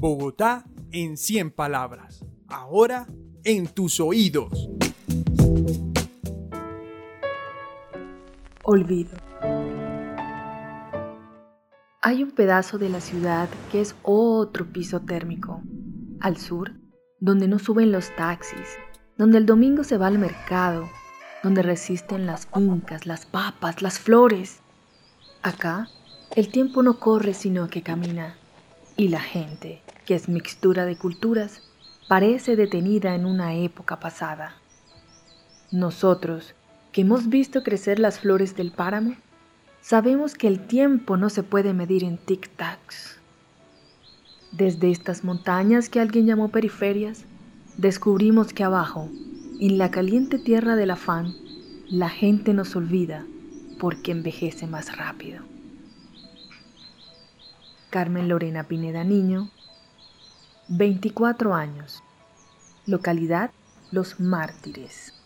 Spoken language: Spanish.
Bogotá en 100 palabras. Ahora en tus oídos. Olvido. Hay un pedazo de la ciudad que es otro piso térmico. Al sur, donde no suben los taxis, donde el domingo se va al mercado, donde resisten las uncas, las papas, las flores. Acá, el tiempo no corre sino que camina, y la gente, que es mixtura de culturas, parece detenida en una época pasada. Nosotros, que hemos visto crecer las flores del páramo, sabemos que el tiempo no se puede medir en tic-tacs. Desde estas montañas que alguien llamó periferias, descubrimos que abajo, en la caliente tierra del afán, la gente nos olvida porque envejece más rápido. Carmen Lorena Pineda Niño, 24 años. Localidad Los Mártires.